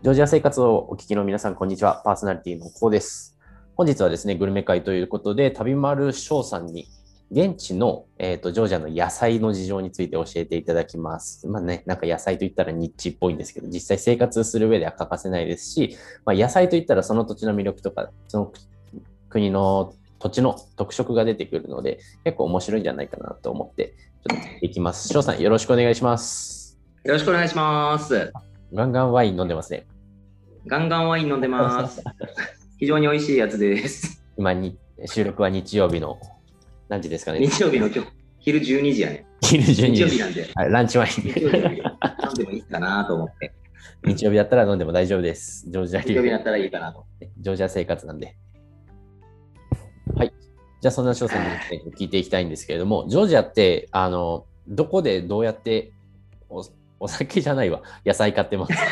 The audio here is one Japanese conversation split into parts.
ジョージア生活をお聞きの皆さん、こんにちは。パーソナリティのこうです。本日はですね、グルメ会ということで、旅丸翔さんに、現地の、えーとジョージアの野菜の事情について教えていただきます。まあね、なんか野菜といったらニッチっぽいんですけど、実際生活する上では欠かせないですし、まあ、野菜といったらその土地の魅力とか、その国の土地の特色が出てくるので、結構面白いんじゃないかなと思って、ちょっとやっていきます。翔さん、よろしくお願いします。よろしくお願いします。ガンガンワイン飲んでますね。ガンガンワイン飲んでます。非常に美味しいやつです。今に、収録は日曜日の何時ですかね。日曜日の今日、昼12時やね。昼12日曜日時。なんで、はい、ランチワイ日曜日なんで飲んでもいいかなと思って。ン。日曜日だったら飲んでも大丈夫です。ジョージア日曜日だったらいいかなと。ジョージア生活なんで。はい。じゃあ、そんな翔さんに聞いていきたいんですけれども、ジョージアって、あの、どこでどうやってお酒じゃないわ、野菜買ってます。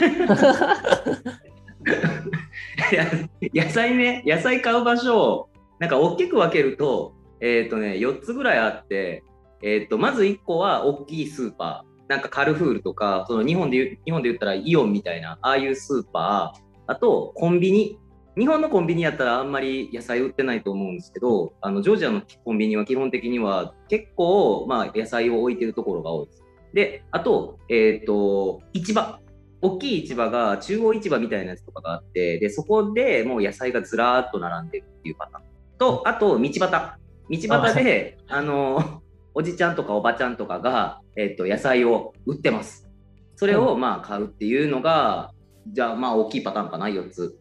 野菜ね、野菜買う場所を、なんか大きく分けると、えっ、とね、4つぐらいあって、えっ、と、まず1個は大きいスーパー。なんかカルフールとか、その日本で日本で言ったらイオンみたいな、ああいうスーパー、あとコンビニ。日本のコンビニやったらあんまり野菜売ってないと思うんですけど、あのジョージアのコンビニは基本的には結構、まあ、野菜を置いてるところが多いです。で、あと、えっ、と、市場。大きい市場が中央市場みたいなやつとかがあって、で、そこでもう野菜がずらーっと並んでるっていうパターン。と、あと、道端。道端で、あの、おじちゃんとかおばちゃんとかが、えっ、と、野菜を売ってます。それをまあ買うっていうのが、じゃあまあ大きいパターンかな、4つ。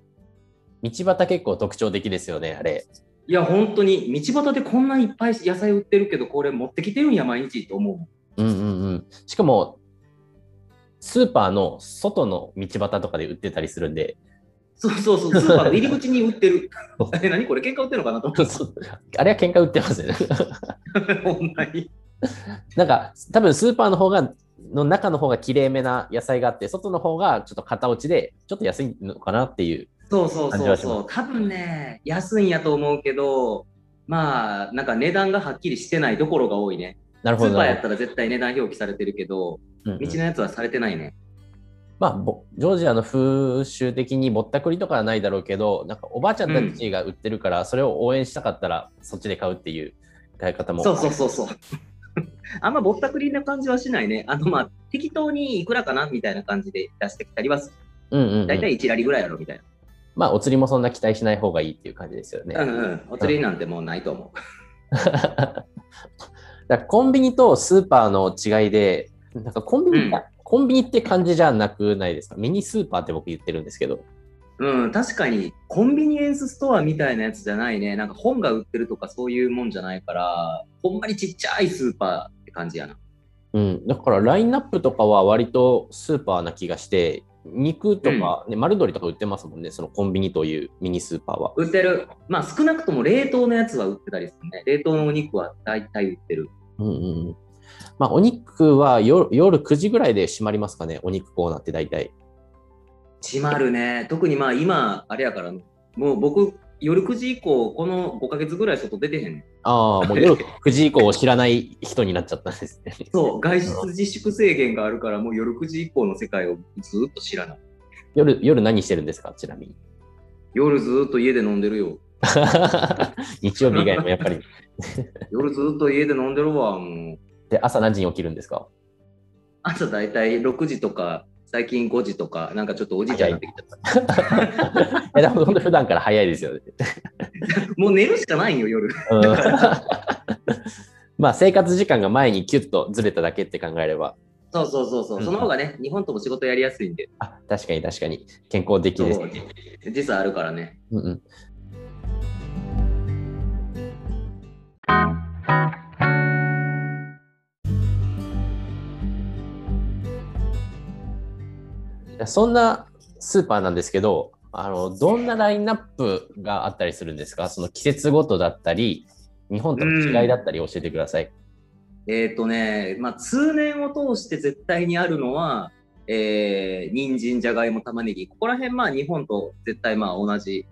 道端結構特徴的ですよね、あれ。いや、本当に、道端でこんないっぱい野菜売ってるけど、これ持ってきてるんや、毎日と思う。うんうんうん。しかも、スーパーの外の道端とかで売ってたりするんで、そうそうそう、スーパーの入り口に売ってる。え、何これ喧嘩売ってるのかなと思って。あれは喧嘩売ってますよね。ほんまに。なんか、多分スーパーの方が、の中の方が綺麗めな野菜があって、外の方がちょっと型落ちで、ちょっと安いのかなっていう。そうそうそうそう。多分ね、安いんやと思うけど、まあ、なんか値段がはっきりしてないところが多いね。なるほど。スーパーやったら絶対値段表記されてるけど、うんうん道のやつはされてないね。まあ、ぼジョージアの風習的にぼったくりとかはないだろうけど、なんかおばあちゃんたちが売ってるから、それを応援したかったら、そっちで買うっていう買い方も。そうそうそうそう。あんまぼったくりな感じはしないね。あの、まあ、適当にいくらかなみたいな感じで出してきたりはする。うんうんうん大体1ラリぐらいやろみたいまあ、お釣りもそんな期待しない方がいいっていう感じですよね。な。うんうん。お釣りなんてもうないと思う。だコンビニとスーパーの違いで、なんかコンビニ、うんコンビニって感じじゃなくないですか？ミニスーパーって僕言ってるんですけど。うん、確かにコンビニエンスストアみたいなやつじゃないね。なんか本が売ってるとかそういうもんじゃないから、ほんまにちっちゃいスーパーって感じやな。うん、だからラインナップとかは割とスーパーな気がして、肉とか、ね丸鶏とか売ってますもんね、そのコンビニというミニスーパーは。売ってる。まあ少なくとも冷凍のやつは売ってたりするね。冷凍のお肉は大体売ってる。うんうんうんまあ、お肉は夜夜9時ぐらいで閉まりますかね、お肉コーナーって大体。閉まるね。特にまあ今、あれやから、もう僕、夜9時以降、この5ヶ月ぐらい外出てへんねん。ああ、もう夜9時以降を知らない人になっちゃったんですね。そう、外出自粛制限があるから、もう夜9時以降の世界をずっと知らない。夜夜何してるんですか、ちなみに。夜ずっと家で飲んでるよ。日曜日以外もやっぱり。夜ずっと家で飲んでるわ、もう。で、朝何時に起きるんですか？朝だいたい6時とか、最近5時とか、なんかちょっとおじいちゃんになってきちゃった。でも本当普段から早いですよね。もう寝るしかないんよ、夜。うん まあ、生活時間が前にキュッとずれただけって考えれば、そうそうそうそう、うんその方がね、日本とも仕事やりやすいんで、あ、確かに確かに健康的ですそう。時差あるからね。うんうんそんなスーパーなんですけど、あのどんなラインナップがあったりするんですか？その季節ごとだったり、日本との違いだったり教えてください。えっ、とね、まあ、通年を通して絶対にあるのは、えー、人参、じゃがいも、玉ねぎ。ここら辺、まあ、日本と絶対まあ同じ、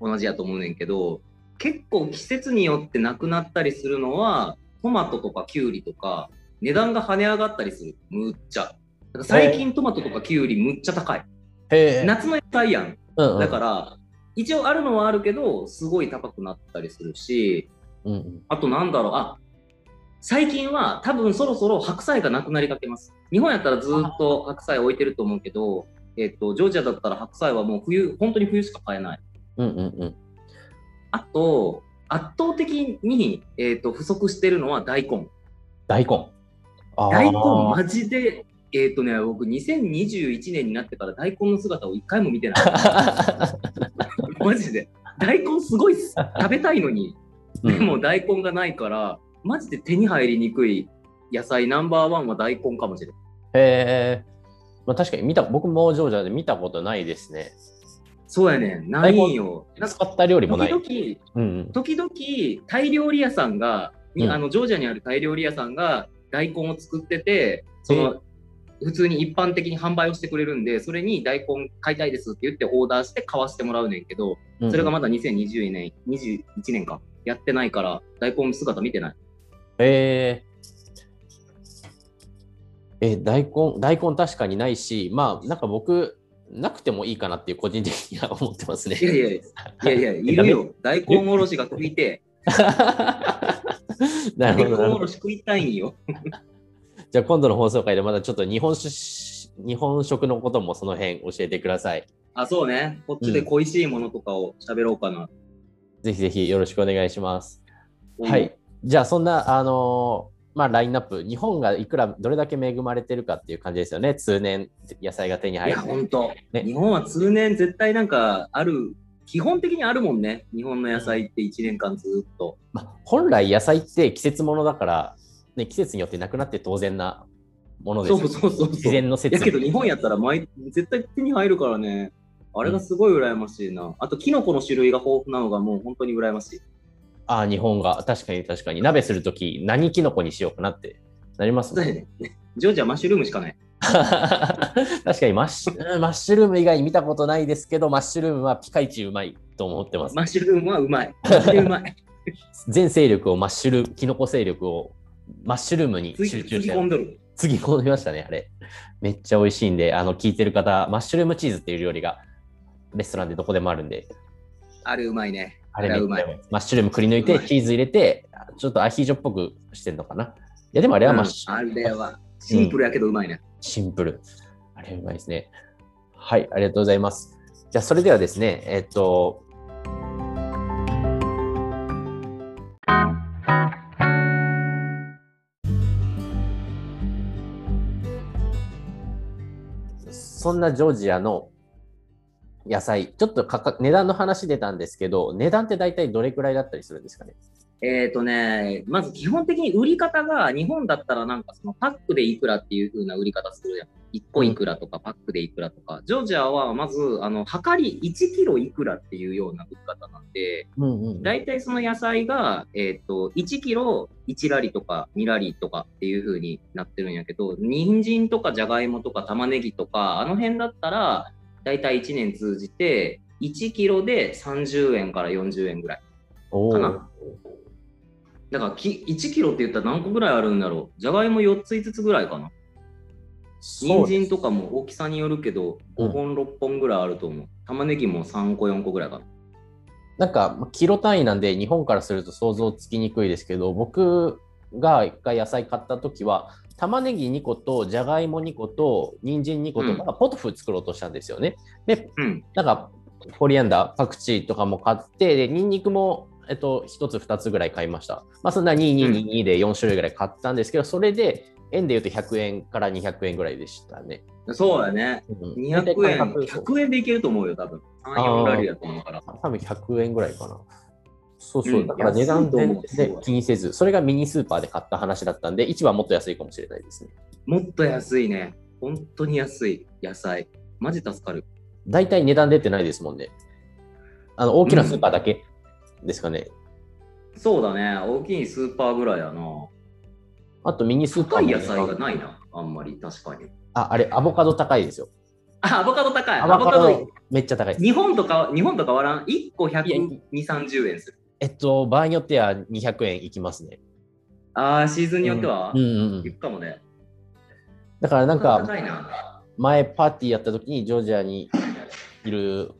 同じやと思うねんけど、結構季節によってなくなったりするのは、トマトとかキュウリとか、値段が跳ね上がったりする。むっちゃ。最近トマトとかキュウリむっちゃ高い。夏の野菜やん。うんうん、だから、一応あるのはあるけど、すごい高くなったりするし、うんうん、あとなんだろう、あ最近は多分そろそろ白菜がなくなりかけます。日本やったらずっと白菜置いてると思うけど、えっと、ジョージアだったら白菜はもう冬、本当に冬しか買えない。うんうんうん。あと、圧倒的に、えっと不足してるのは大根。大根。大根、マジで、えっとね、僕、2021年になってから大根の姿を一回も見てない。マジで。大根すごいっす食べたいのに、でうんも大根がないから、マジで手に入りにくい野菜ナンバーワンは大根かもしれない。へえ。まあ、確かに見た、僕もジョージアで見たことないですね。そうやねん、ないんよ。使った料理もない。時々、うんうん、時々、タイ料理屋さんが、うんあのジョージアにあるタイ料理屋さんが大根を作ってて、その、普通に一般的に販売をしてくれるんで、それに大根買いたいですって言ってオーダーして買わせてもらうねんけど、それがまだ2020年、21年か、やってないから、大根姿見てない。えー、え、大根、大根確かにないし、まあ、なんか僕、なくてもいいかなっていう個人的には思ってますね。いやいやいやいや、いるよ。大根おろしが食いてえ、な大根るほどなるほど。おろし食いたいんよ。じゃあ今度の放送回でまたちょっと日本酒、日本食のこともその辺教えてください。あ、そうね。こっちで恋しいものとかを喋ろうかな。ぜひぜひよろしくお願いします。うんはい。じゃあそんな、あのーまあ、ラインナップ、日本がいくら、どれだけ恵まれてるかっていう感じですよね。通年、野菜が手にいや、入る。ほんと。ね日本は通年絶対なんかある、基本的にあるもんね。日本の野菜って1年間ずっと。まあ、本来野菜って季節ものだから、ね、季節によってなくなって当然なものですよそうそうそうそう。自然の説やけど日本やったら毎絶対手に入るからね。あれがすごい羨ましいな。あと、キノコの種類が豊富なのがもう本当に羨ましい。ああ、日本が、確かに確かに、鍋するとき、何キノコにしようかなってなりますね。ジョージアマッシュルームしかない。確かにマッシュ、うんマッシュルーム以外見たことないですけど、マッシュルームはピカイチうまいと思ってます。マッシュルームはうまい。マジでうまい。全勢力をマッシュル、キノコ勢力をマッシュルームにつ集中してぎ込んどる。つぎ込みましたね、あれ。めっちゃ美味しいんで、あの、聞いてる方、マッシュルームチーズっていう料理がレストランでどこでもあるんで、あれうまいね。あれうまい。マッシュルームくり抜いて、チーズ入れて、ちょっとアヒージョっぽくしてんのかな。いや、でもあれはマッシュ、うんあれはシンプルやけどうまいね。シンプル。あれうまいですね。はい、ありがとうございます。じゃあ、それではですね、えっと、そんなジョージアの野菜、ちょっと価格値段の話出たんですけど、値段って大体どれくらいだったりするんですかね？えっ、とね、まず基本的に売り方が日本だったらなんかそのパックでいくらっていう風な売り方するやん。1個いくらとかパックでいくらとか。ジョージアはまず、あの、量り1キロいくらっていうような売り方なんで、うんうん大体その野菜が、えっ、と、1キロ1ラリとか2ラリとかっていう風になってるんやけど、人参とかじゃがいもとか玉ねぎとか、あの辺だったら、大体1年通じて、1キロで30円から40円ぐらい。かなだからき1キロって言ったら何個ぐらいあるんだろ？うじゃがいも4つ5つぐらいかな。人参とかも大きさによるけどうん。5本6本ぐらいあると思う、玉ねぎも3個4個ぐらいかな。なんか、まキロ単位なんで、日本からすると想像つきにくいですけど、僕が一回野菜買った時は、玉ねぎ2個と、じゃがいも2個と、人参2個と、かポトフ作ろうとしたんですよね。で、うん。なんか、コリアンダー、パクチーとかも買って、で、ニンニクも、えっと、1つ2つぐらい買いました。まあ、そんな2222で4種類ぐらい買ったんですけど、それで、円で言うと100円から200円ぐらいでしたね。そうだね。うん。200円大体価格100円でいけると思うよ多分。34ラリーだと思うから。多分100円ぐらいかな。そうそう、うんだから値段で気にせず、それがミニスーパーで買った話だったんで、市場はもっと安いかもしれないですね。もっと安いね。本当に安い。野菜。マジ助かる。大体値段出てないですもんね。あの大きなスーパーだけですかね。そうだね大きいスーパーぐらいやなあとミニスーパーも高い野菜がないなあんまり確かにあ、あれ、アボカド高いですよ。あアボカド高いアアボカドめっちゃ高いです。日本とか、日本と変わらん ?1 個いや120、30円する。えっと、場合によっては200円いきますね。ああ、シーズンによっては、うんうんうんいくかもね。だからなんか。前パーティーやった時にジョージアにいる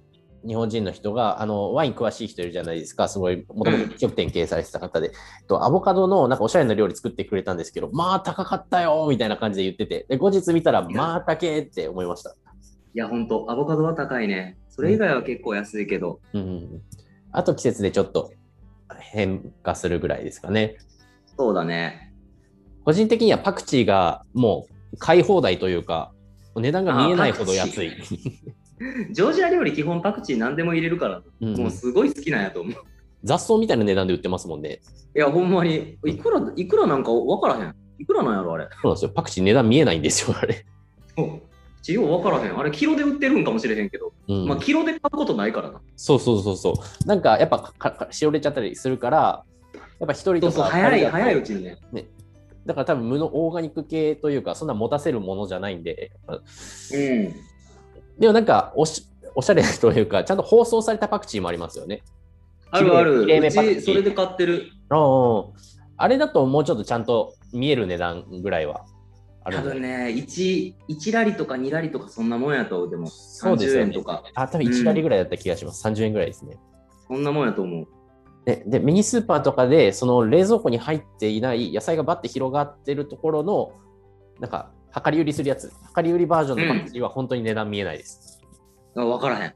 日本人の人が、あのワイン詳しい人いるじゃないですか、すごい、もともと飲食店経営されてた方で、とアボカドのなんかおしゃれな料理作ってくれたんですけど、まあ高かったよみたいな感じで言ってて、で後日見たら、まあ高えって思いました。いや、本当アボカドは高いね。それ以外は結構安いけど。うん、あと季節でちょっと変化するぐらいですかね。そうだね。個人的にはパクチーがもう買い放題というか、値段が見えないほど安い。ジョージア料理基本パクチー何でも入れるから、うんもうすごい好きなんやと思う。雑草みたいな値段で売ってますもんね。いや、ほんまに、いくら、いくらなんか分からへん。いくらなんやろ、あれ。そうなんですよ。パクチー値段見えないんですよ、あれ。そうちよう分からへん。あれ、キロで売ってるんかもしれへんけど、うんまあ、キロで買うことないからな。そうそうそうそう。なんかやっぱかかしおれちゃったりするから、やっぱ一人とそうそう、か早い、早いうちにね。だから多分無のオーガニック系というか、そんな持たせるものじゃないんで、うん。でもなんかおしおしゃれというか、ちゃんと包装されたパクチーもありますよね。あるある。うち、それで買ってる。ああれだともうちょっとちゃんと見える値段ぐらいはある多分ね1、1ラリとか2ラリとかそんなもんやと、でも、30そうですよね円とか、あ、多分1ラリぐらいだった気がします。30円ぐらいですね。そんなもんやと思う。でで、ミニスーパーとかで、その冷蔵庫に入っていない野菜がバッて広がってるところの、なんか、量り売りするやつ、量り売りバージョンのパクチーは本当に値段見えないです。あ分からへん。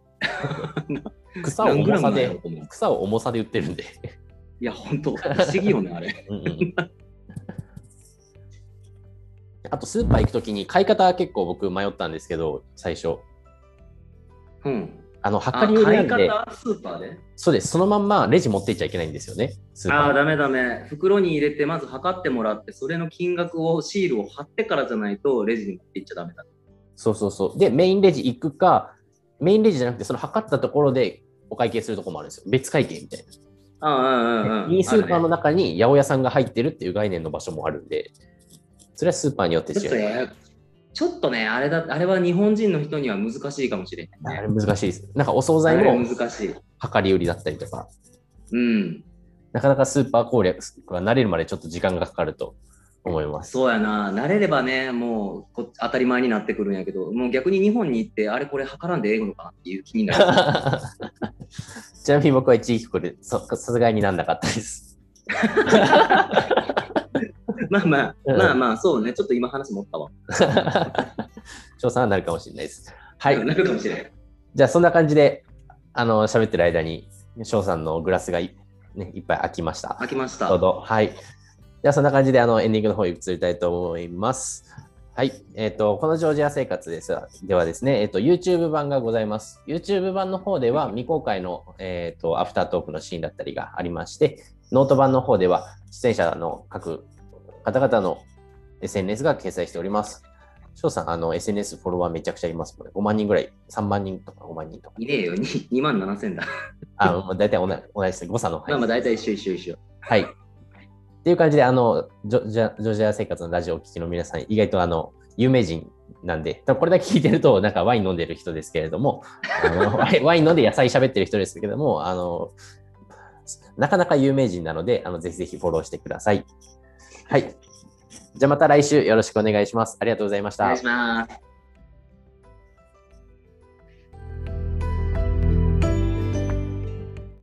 草を重さで草を重さで売ってるんで。いや、ほんと、不思議よね、あれ。うんうんあと、スーパー行くときに買い方は結構僕迷ったんですけど、最初。うん。あの、あ量り売り買ないんで、方、スーパーで？そうです。そのまんまレジ持っていっちゃいけないんですよね。ああ、ダメダメ。袋に入れて、まず測ってもらって、それの金額を、シールを貼ってからじゃないと、レジに持っていっちゃダメだ。そうそうそう。で、メインレジ行くか、メインレジじゃなくて、その測ったところでお会計するところもあるんですよ。別会計みたいな。ああ、うんうんスーパーの中に八百屋さんが入ってるっていう概念の場所もあるんで、それはスーパーによって違う。ね、ちょっとね、あれだ、あれは日本人の人には難しいかもしれない、ね。あれ難しいです。なんかお惣菜も難しい。量り売りだったりとか、うん。なかなかスーパー攻略が慣れるまでちょっと時間がかかると思います。そうやな、慣れればね、もうこ当たり前になってくるんやけど、もう逆に日本に行って、あれこれ測らんでええのかなっていう気になる。ちなみに僕は一時期これ、そさすがになんなかったです。まあまあ、うんまあまあ、そうね、ちょっと今話持ったわ。翔さんはなるかもしれないです。はい。なるかもしれない。じゃあそんな感じで、あの、喋ってる間に、翔さんのグラスがい,、ね、いっぱい開きました。開きました。ちょうど。はい。じゃあそんな感じで、あの、エンディングの方に移りたいと思います。はい。えっ、と、このジョージア生活ですではですね、えっ、と、YouTube 版がございます。YouTube 版の方では未公開の、えっ、と、アフタートークのシーンだったりがありまして、ノート版の方では出演者の各方々の SNS が掲載しております。翔さん、あの、SNS フォロワーめちゃくちゃいますもんね。5万人ぐらい、3万人とか5万人とか。いねえよ、2, 万7千だ。あ、もう大体同じ同じです。誤差の。はいまあまあ、大体一緒一緒一緒。はい。っていう感じで、あの、ジョジョージア生活のラジオをお聞きの皆さん、意外とあの、有名人なんで、これだけ聞いてると、なんかワイン飲んでる人ですけれども、あの ワイワイン飲んで野菜喋ってる人ですけれども、あの、なかなか有名人なので、あのぜひぜひフォローしてください。はい。じゃあまた来週よろしくお願いします。ありがとうございましたお願いし。ます。